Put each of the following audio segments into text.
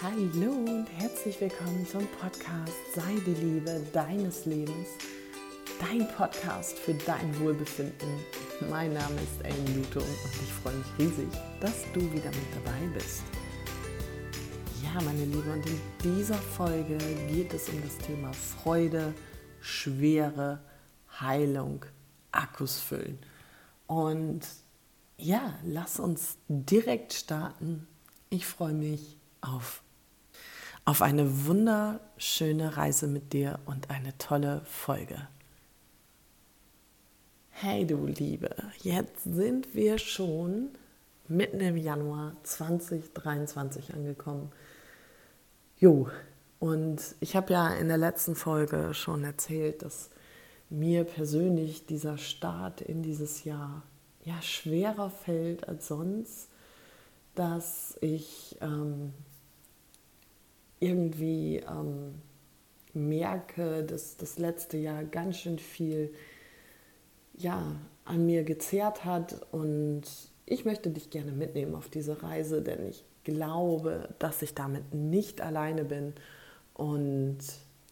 Hallo und herzlich willkommen zum Podcast Sei die Liebe deines Lebens. Dein Podcast für dein Wohlbefinden. Mein Name ist Ellen Luto und ich freue mich riesig, dass du wieder mit dabei bist. Ja, meine Liebe, und in dieser Folge geht es um das Thema Freude, Schwere, Heilung, Akkus füllen. Und ja, lass uns direkt starten. Ich freue mich auf auf eine wunderschöne Reise mit dir und eine tolle Folge. Hey du Liebe, jetzt sind wir schon mitten im Januar 2023 angekommen. Jo, und ich habe ja in der letzten Folge schon erzählt, dass mir persönlich dieser Start in dieses Jahr ja schwerer fällt als sonst, dass ich ähm, irgendwie ähm, merke, dass das letzte Jahr ganz schön viel ja, an mir gezehrt hat und ich möchte dich gerne mitnehmen auf diese Reise, denn ich glaube, dass ich damit nicht alleine bin und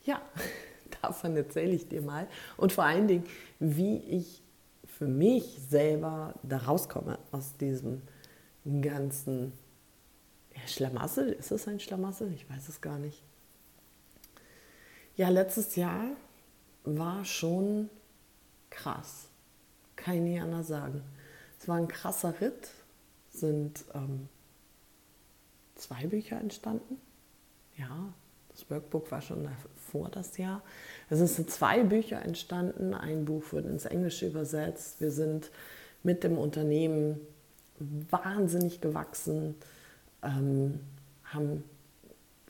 ja, davon erzähle ich dir mal und vor allen Dingen, wie ich für mich selber da rauskomme aus diesem ganzen Schlamassel, ist es ein Schlamassel? Ich weiß es gar nicht. Ja, letztes Jahr war schon krass. Kann ich anders sagen. Es war ein krasser Ritt, sind ähm, zwei Bücher entstanden. Ja, das Workbook war schon vor das Jahr. Es sind zwei Bücher entstanden. Ein Buch wird ins Englische übersetzt. Wir sind mit dem Unternehmen wahnsinnig gewachsen ähm, haben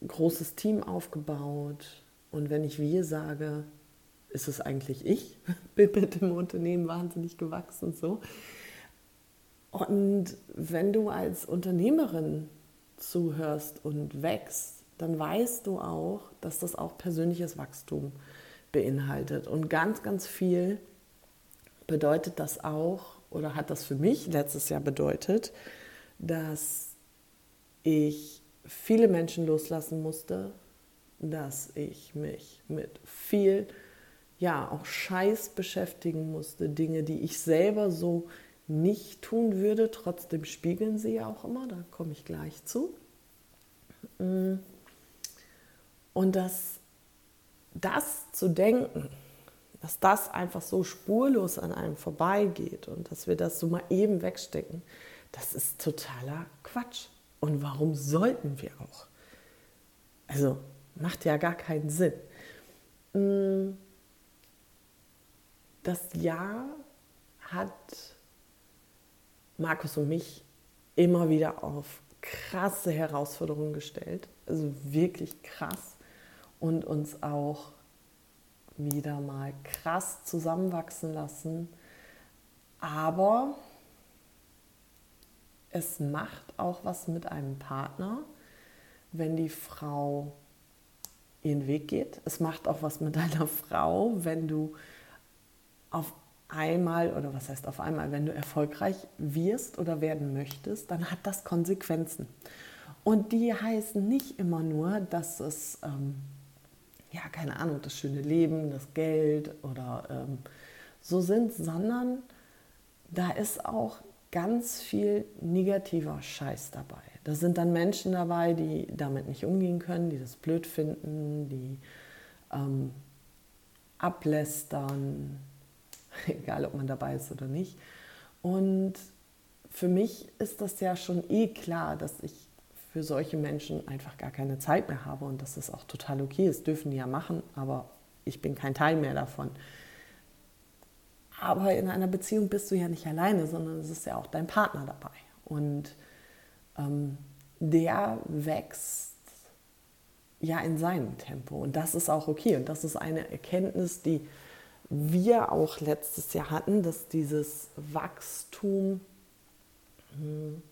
ein großes Team aufgebaut. Und wenn ich wir sage, ist es eigentlich ich, bin mit dem Unternehmen wahnsinnig gewachsen. So. Und wenn du als Unternehmerin zuhörst und wächst, dann weißt du auch, dass das auch persönliches Wachstum beinhaltet. Und ganz, ganz viel bedeutet das auch, oder hat das für mich letztes Jahr bedeutet, dass ich viele Menschen loslassen musste, dass ich mich mit viel, ja, auch Scheiß beschäftigen musste, Dinge, die ich selber so nicht tun würde, trotzdem spiegeln sie ja auch immer, da komme ich gleich zu. Mm. Und dass das zu denken, dass das einfach so spurlos an einem vorbeigeht und dass wir das so mal eben wegstecken, das ist totaler Quatsch. Und warum sollten wir auch? Also macht ja gar keinen Sinn. Mm. Das Jahr hat Markus und mich immer wieder auf krasse Herausforderungen gestellt, also wirklich krass und uns auch wieder mal krass zusammenwachsen lassen. Aber es macht auch was mit einem Partner, wenn die Frau ihren Weg geht. Es macht auch was mit deiner Frau, wenn du auf einmal, oder was heißt auf einmal, wenn du erfolgreich wirst oder werden möchtest, dann hat das Konsequenzen. Und die heißen nicht immer nur, dass es, ähm, ja, keine Ahnung, das schöne Leben, das Geld oder ähm, so sind, sondern da ist auch ganz viel negativer Scheiß dabei. Da sind dann Menschen dabei, die damit nicht umgehen können, die das blöd finden, die ähm, ablästern, egal ob man dabei ist oder nicht. Und für mich ist das ja schon eh klar, dass ich für solche Menschen einfach gar keine Zeit mehr habe und dass das auch total okay ist, dürfen die ja machen, aber ich bin kein Teil mehr davon. Aber in einer Beziehung bist du ja nicht alleine, sondern es ist ja auch dein Partner dabei. Und ähm, der wächst ja in seinem Tempo. Und das ist auch okay. Und das ist eine Erkenntnis, die wir auch letztes Jahr hatten, dass dieses Wachstum hm,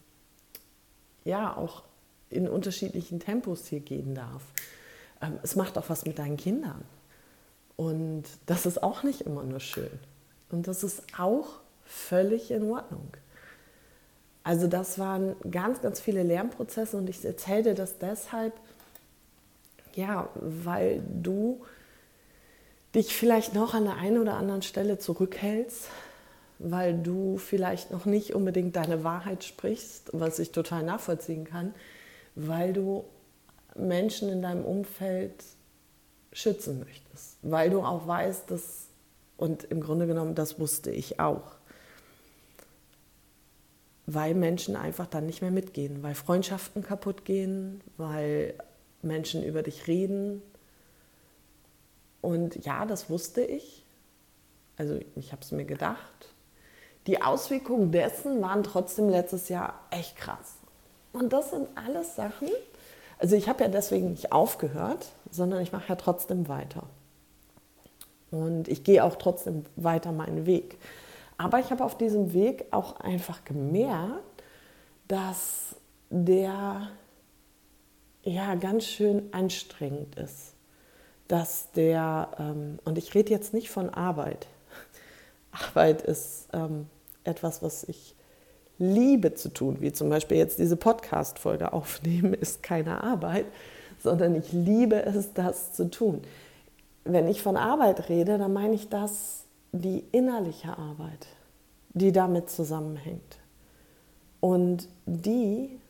ja auch in unterschiedlichen Tempos hier gehen darf. Ähm, es macht auch was mit deinen Kindern. Und das ist auch nicht immer nur schön. Und das ist auch völlig in Ordnung. Also das waren ganz, ganz viele Lernprozesse und ich erzähle dir das deshalb, ja, weil du dich vielleicht noch an der einen oder anderen Stelle zurückhältst, weil du vielleicht noch nicht unbedingt deine Wahrheit sprichst, was ich total nachvollziehen kann, weil du Menschen in deinem Umfeld schützen möchtest, weil du auch weißt, dass, und im Grunde genommen, das wusste ich auch, weil Menschen einfach dann nicht mehr mitgehen, weil Freundschaften kaputt gehen, weil Menschen über dich reden. Und ja, das wusste ich. Also ich habe es mir gedacht. Die Auswirkungen dessen waren trotzdem letztes Jahr echt krass. Und das sind alles Sachen, also ich habe ja deswegen nicht aufgehört, sondern ich mache ja trotzdem weiter. Und ich gehe auch trotzdem weiter meinen Weg. Aber ich habe auf diesem Weg auch einfach gemerkt, dass der ja ganz schön anstrengend ist. Dass der, ähm, und ich rede jetzt nicht von Arbeit. Arbeit ist ähm, etwas, was ich liebe zu tun, wie zum Beispiel jetzt diese Podcast-Folge aufnehmen, ist keine Arbeit, sondern ich liebe es, das zu tun. Wenn ich von Arbeit rede, dann meine ich das die innerliche Arbeit, die damit zusammenhängt. Und die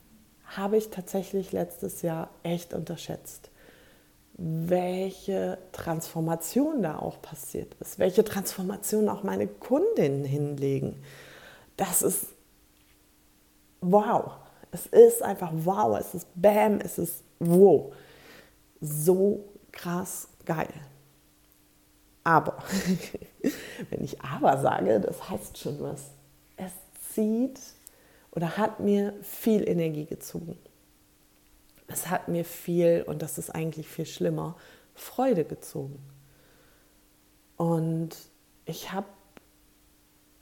habe ich tatsächlich letztes Jahr echt unterschätzt, welche Transformation da auch passiert ist, welche Transformation auch meine Kundinnen hinlegen. Das ist wow. Es ist einfach wow, es ist bam, es ist wow. So krass geil. Aber, wenn ich aber sage, das heißt schon was. Es zieht oder hat mir viel Energie gezogen. Es hat mir viel, und das ist eigentlich viel schlimmer, Freude gezogen. Und ich habe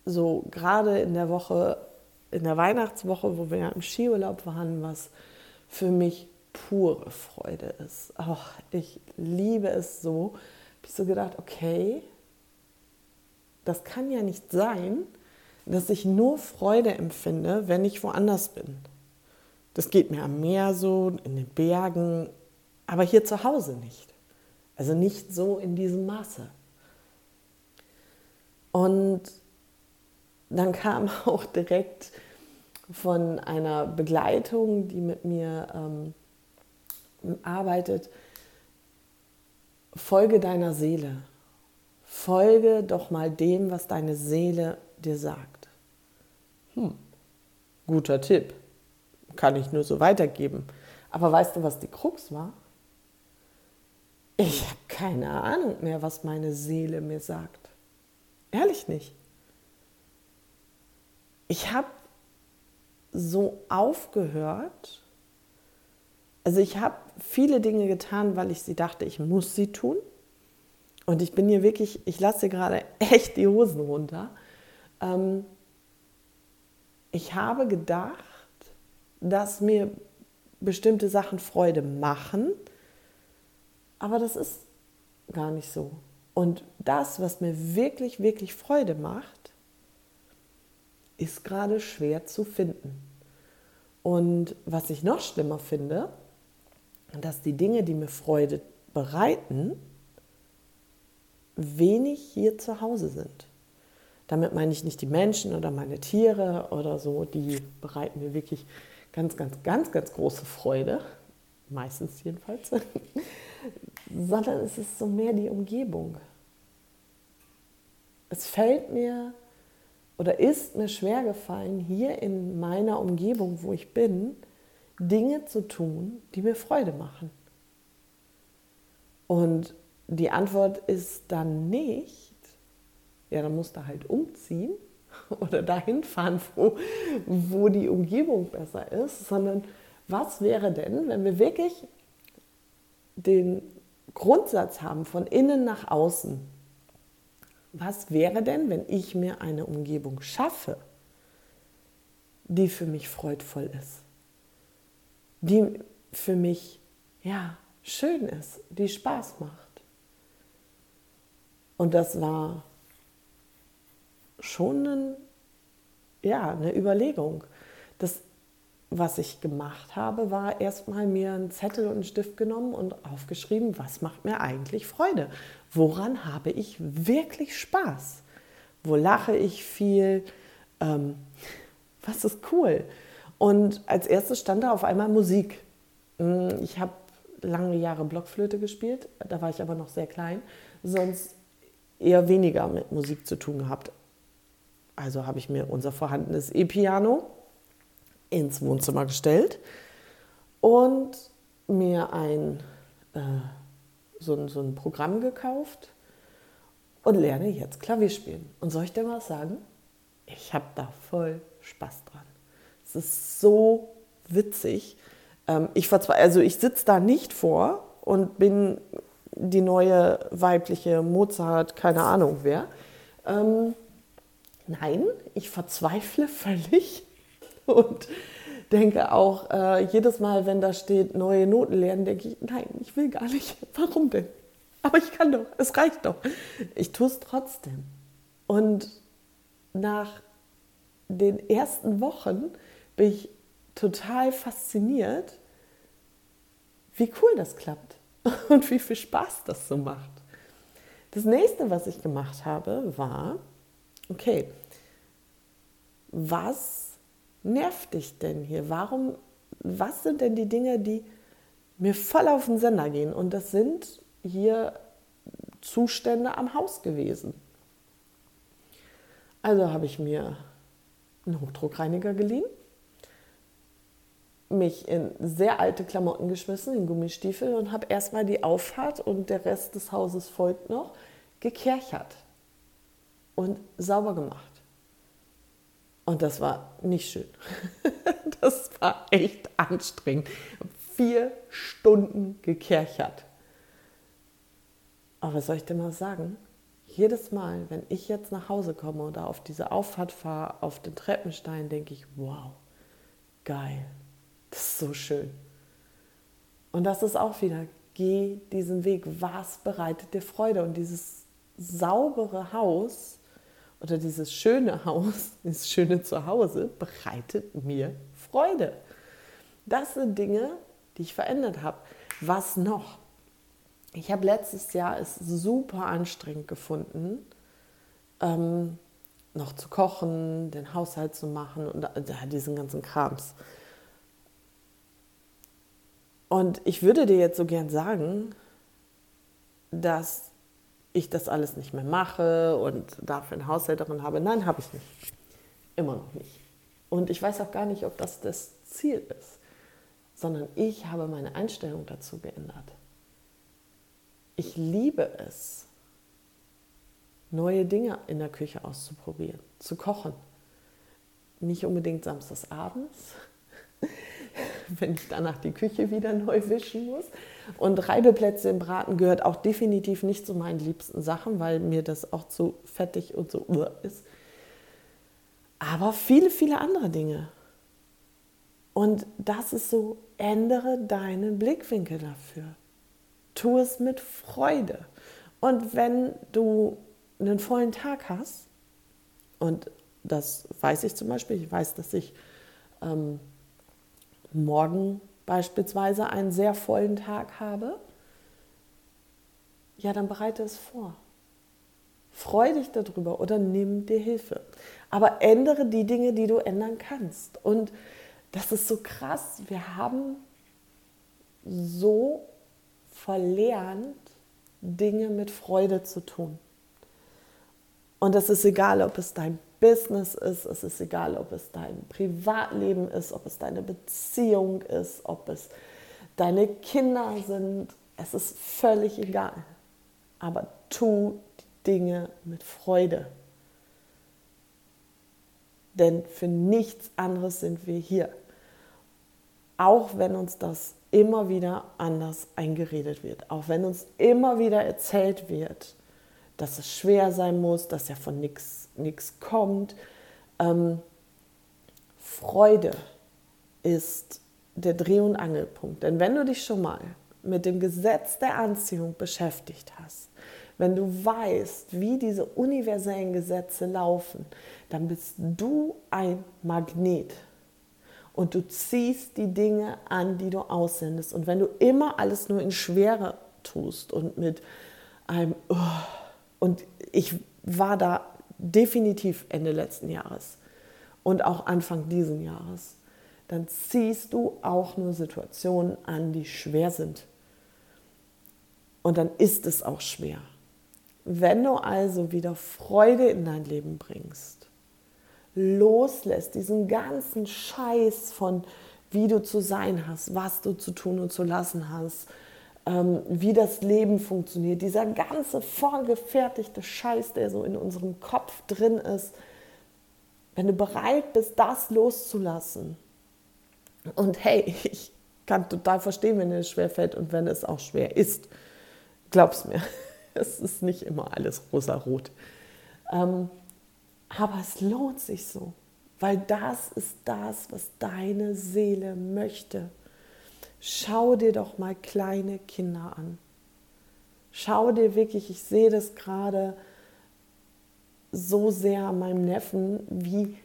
so gerade in der Woche in der Weihnachtswoche, wo wir im Skiurlaub waren, was für mich pure Freude ist. Ach, ich liebe es so. Habe ich so gedacht, okay, das kann ja nicht sein, dass ich nur Freude empfinde, wenn ich woanders bin. Das geht mir am Meer so, in den Bergen, aber hier zu Hause nicht. Also nicht so in diesem Maße. Und dann kam auch direkt von einer Begleitung, die mit mir ähm, arbeitet, folge deiner Seele. Folge doch mal dem, was deine Seele dir sagt. Hm, guter Tipp. Kann ich nur so weitergeben. Aber weißt du, was die Krux war? Ich habe keine Ahnung mehr, was meine Seele mir sagt. Ehrlich nicht ich habe so aufgehört. Also ich habe viele Dinge getan, weil ich sie dachte, ich muss sie tun. Und ich bin hier wirklich, ich lasse gerade echt die Hosen runter. Ähm, ich habe gedacht, dass mir bestimmte Sachen Freude machen, aber das ist gar nicht so. Und das, was mir wirklich, wirklich Freude macht, ist gerade schwer zu finden. Und was ich noch schlimmer finde, dass die Dinge, die mir Freude bereiten, wenig hier zu Hause sind. Damit meine ich nicht die Menschen oder meine Tiere oder so, die bereiten mir wirklich ganz, ganz, ganz, ganz große Freude, meistens jedenfalls, sondern es ist so mehr die Umgebung. Es fällt mir oder ist mir schwer gefallen, hier in meiner Umgebung, wo ich bin, Dinge zu tun, die mir Freude machen. Und die Antwort ist dann nicht, ja, dann musst du halt umziehen oder dahin fahren, wo, wo die Umgebung besser ist, sondern was wäre denn, wenn wir wirklich den Grundsatz haben von innen nach außen, was wäre denn, wenn ich mir eine Umgebung schaffe, die für mich freudvoll ist, die für mich ja schön ist, die Spaß macht. Und das war schon ein, ja, eine Überlegung. Das was ich gemacht habe, war erstmal mir einen Zettel und einen Stift genommen und aufgeschrieben, was macht mir eigentlich Freude? Woran habe ich wirklich Spaß? Wo lache ich viel? Ähm, was ist cool? Und als erstes stand da auf einmal Musik. Hm, ich habe lange Jahre Blockflöte gespielt, da war ich aber noch sehr klein, sonst eher weniger mit Musik zu tun gehabt. Also habe ich mir unser vorhandenes E-Piano ins Wohnzimmer gestellt und mir ein, äh, so, ein, so ein Programm gekauft und lerne jetzt Klavier spielen. Und soll ich dir mal sagen, ich habe da voll Spaß dran. Es ist so witzig. Ähm, ich, also ich sitze da nicht vor und bin die neue weibliche Mozart, keine Ahnung wer. Ähm, nein, ich verzweifle völlig und denke auch äh, jedes Mal, wenn da steht neue Noten lernen, denke ich, nein, ich will gar nicht. Warum denn? Aber ich kann doch, es reicht doch. Ich tue es trotzdem. Und nach den ersten Wochen bin ich total fasziniert, wie cool das klappt und wie viel Spaß das so macht. Das nächste, was ich gemacht habe, war, okay, was nervt dich denn hier? Warum, was sind denn die Dinge, die mir voll auf den Sender gehen? Und das sind hier Zustände am Haus gewesen. Also habe ich mir einen Hochdruckreiniger geliehen, mich in sehr alte Klamotten geschmissen, in Gummistiefel und habe erstmal die Auffahrt und der Rest des Hauses folgt noch, gekerchert und sauber gemacht. Und das war nicht schön. Das war echt anstrengend. Vier Stunden gekerchert. Aber was soll ich dir mal sagen? Jedes Mal, wenn ich jetzt nach Hause komme oder auf diese Auffahrt fahre, auf den Treppenstein, denke ich, wow, geil. Das ist so schön. Und das ist auch wieder, geh diesen Weg. Was bereitet dir Freude? Und dieses saubere Haus oder dieses schöne Haus, dieses schöne Zuhause bereitet mir Freude. Das sind Dinge, die ich verändert habe. Was noch? Ich habe letztes Jahr es super anstrengend gefunden, ähm, noch zu kochen, den Haushalt zu machen und äh, diesen ganzen Krams. Und ich würde dir jetzt so gern sagen, dass ich das alles nicht mehr mache und dafür eine Haushälterin habe. Nein, habe ich nicht. Immer noch nicht. Und ich weiß auch gar nicht, ob das das Ziel ist, sondern ich habe meine Einstellung dazu geändert. Ich liebe es, neue Dinge in der Küche auszuprobieren, zu kochen. Nicht unbedingt samstags abends, wenn ich danach die Küche wieder neu wischen muss. Und Reibeplätze im Braten gehört auch definitiv nicht zu meinen liebsten Sachen, weil mir das auch zu fettig und so ist. Aber viele, viele andere Dinge. Und das ist so, ändere deinen Blickwinkel dafür. Tu es mit Freude. Und wenn du einen vollen Tag hast, und das weiß ich zum Beispiel, ich weiß, dass ich ähm, morgen beispielsweise einen sehr vollen Tag habe, ja, dann bereite es vor. Freu dich darüber oder nimm dir Hilfe. Aber ändere die Dinge, die du ändern kannst. Und das ist so krass. Wir haben so verlernt, Dinge mit Freude zu tun. Und es ist egal, ob es dein Business ist, es ist egal, ob es dein Privatleben ist, ob es deine Beziehung ist, ob es deine Kinder sind. Es ist völlig egal. Aber tu die Dinge mit Freude. Denn für nichts anderes sind wir hier. Auch wenn uns das immer wieder anders eingeredet wird. Auch wenn uns immer wieder erzählt wird, dass es schwer sein muss, dass ja von nichts kommt. Ähm, Freude ist der Dreh- und Angelpunkt. Denn wenn du dich schon mal mit dem Gesetz der Anziehung beschäftigt hast, wenn du weißt, wie diese universellen Gesetze laufen, dann bist du ein Magnet. Und du ziehst die Dinge an, die du aussendest. Und wenn du immer alles nur in Schwere tust und mit einem, oh, und ich war da definitiv Ende letzten Jahres und auch Anfang diesen Jahres, dann ziehst du auch nur Situationen an, die schwer sind. Und dann ist es auch schwer. Wenn du also wieder Freude in dein Leben bringst, loslässt, diesen ganzen Scheiß von wie du zu sein hast, was du zu tun und zu lassen hast, wie das Leben funktioniert, dieser ganze vorgefertigte Scheiß, der so in unserem Kopf drin ist, wenn du bereit bist, das loszulassen, und hey, ich kann total verstehen, wenn es schwer fällt und wenn es auch schwer ist, glaub's mir, es ist nicht immer alles rosa-rot. Ähm, aber es lohnt sich so, weil das ist das, was deine Seele möchte. Schau dir doch mal kleine Kinder an. Schau dir wirklich, ich sehe das gerade so sehr an meinem Neffen, wie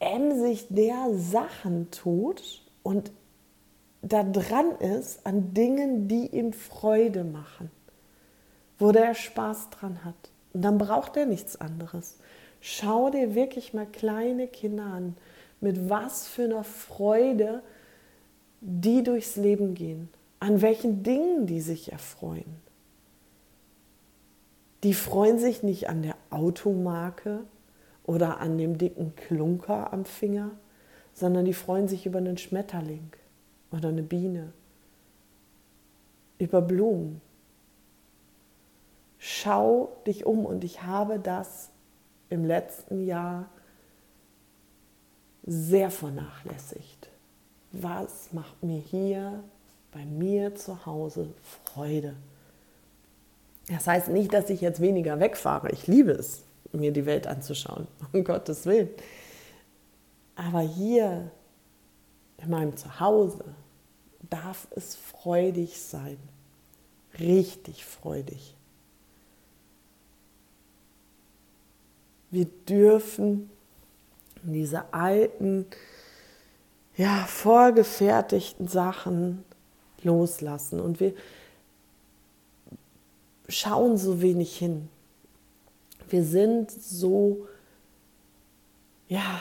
emsig der Sachen tut und da dran ist an Dingen, die ihm Freude machen, wo der Spaß dran hat. Und dann braucht er nichts anderes. Schau dir wirklich mal kleine Kinder an, mit was für einer Freude die durchs Leben gehen, an welchen Dingen die sich erfreuen. Die freuen sich nicht an der Automarke oder an dem dicken Klunker am Finger, sondern die freuen sich über einen Schmetterling oder eine Biene, über Blumen. Schau dich um und ich habe das im letzten Jahr sehr vernachlässigt. Was macht mir hier bei mir zu Hause Freude? Das heißt nicht, dass ich jetzt weniger wegfahre. Ich liebe es, mir die Welt anzuschauen, um Gottes Willen. Aber hier in meinem Zuhause darf es freudig sein, richtig freudig. Wir dürfen diese alten, ja, vorgefertigten Sachen loslassen und wir schauen so wenig hin. Wir sind so, ja,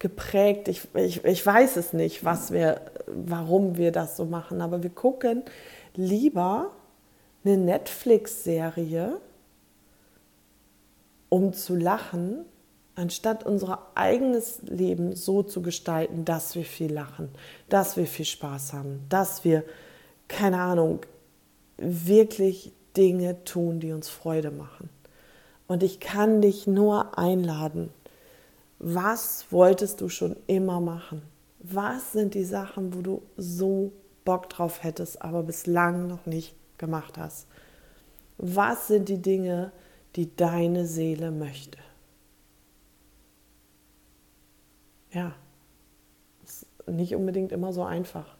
geprägt. Ich, ich, ich weiß es nicht, was wir, warum wir das so machen, aber wir gucken lieber eine Netflix-Serie, um zu lachen, anstatt unser eigenes Leben so zu gestalten, dass wir viel lachen, dass wir viel Spaß haben, dass wir, keine Ahnung, wirklich Dinge tun, die uns Freude machen. Und ich kann dich nur einladen. Was wolltest du schon immer machen? Was sind die Sachen, wo du so Bock drauf hättest, aber bislang noch nicht gemacht hast? Was sind die Dinge, die deine Seele möchte? Ja, ist nicht unbedingt immer so einfach.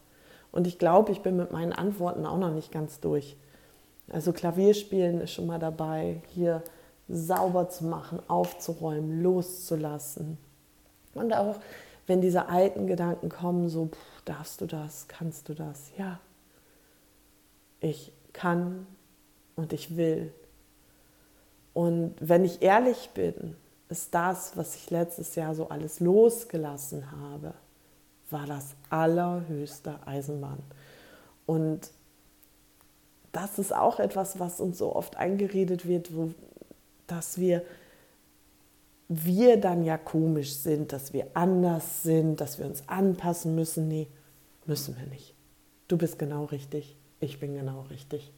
Und ich glaube, ich bin mit meinen Antworten auch noch nicht ganz durch. Also Klavierspielen ist schon mal dabei, hier sauber zu machen, aufzuräumen, loszulassen. Und auch wenn diese alten Gedanken kommen, so pff, darfst du das, kannst du das, ja. Ich kann und ich will. Und wenn ich ehrlich bin, ist das, was ich letztes Jahr so alles losgelassen habe, war das allerhöchste Eisenbahn. Und das ist auch etwas, was uns so oft eingeredet wird, wo, dass wir, wir dann ja komisch sind, dass wir anders sind, dass wir uns anpassen müssen. Nee, müssen wir nicht. Du bist genau richtig, ich bin genau richtig.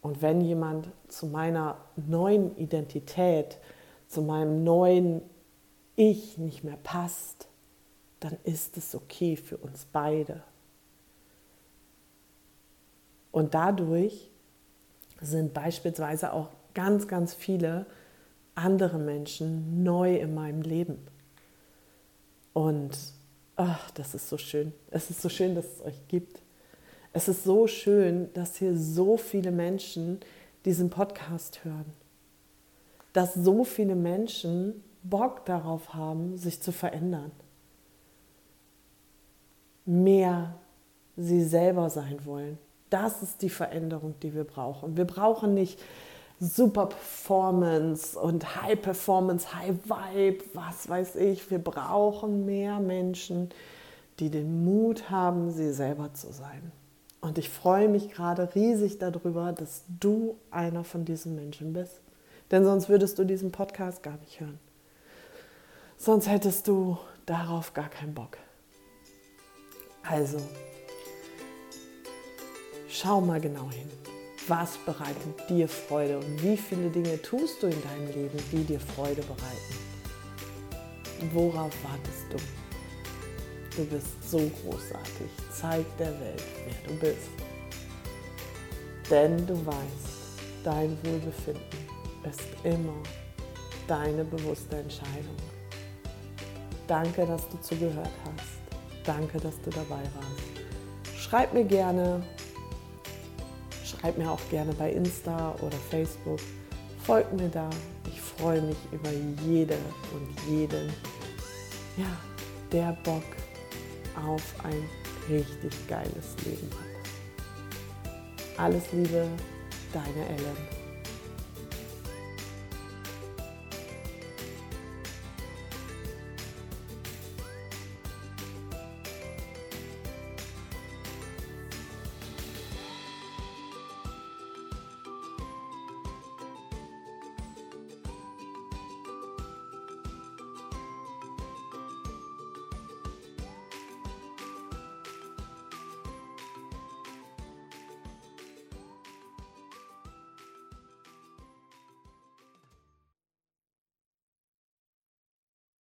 Und wenn jemand zu meiner neuen Identität, zu meinem neuen Ich nicht mehr passt, dann ist es okay für uns beide. Und dadurch sind beispielsweise auch ganz, ganz viele andere Menschen neu in meinem Leben. Und ach, das ist so schön. Es ist so schön, dass es euch gibt. Es ist so schön, dass hier so viele Menschen diesen Podcast hören. Dass so viele Menschen Bock darauf haben, sich zu verändern. mehr sie selber sein wollen. Das ist die Veränderung, die wir brauchen. Wir brauchen nicht Super Performance und High Performance, High Vibe, was weiß ich. Wir brauchen mehr Menschen, die den Mut haben, sie selber zu sein. Und ich freue mich gerade riesig darüber, dass du einer von diesen Menschen bist. Denn sonst würdest du diesen Podcast gar nicht hören. Sonst hättest du darauf gar keinen Bock. Also, schau mal genau hin. Was bereitet dir Freude und wie viele Dinge tust du in deinem Leben, die dir Freude bereiten? Worauf wartest du? Du bist so großartig. Zeig der Welt, wer du bist. Denn du weißt, dein Wohlbefinden ist immer deine bewusste Entscheidung. Danke, dass du zugehört hast. Danke, dass du dabei warst. Schreib mir gerne, schreib mir auch gerne bei Insta oder Facebook. Folg mir da. Ich freue mich über jede und jeden, ja, der Bock auf ein richtig geiles Leben hat. Alles Liebe, deine Ellen.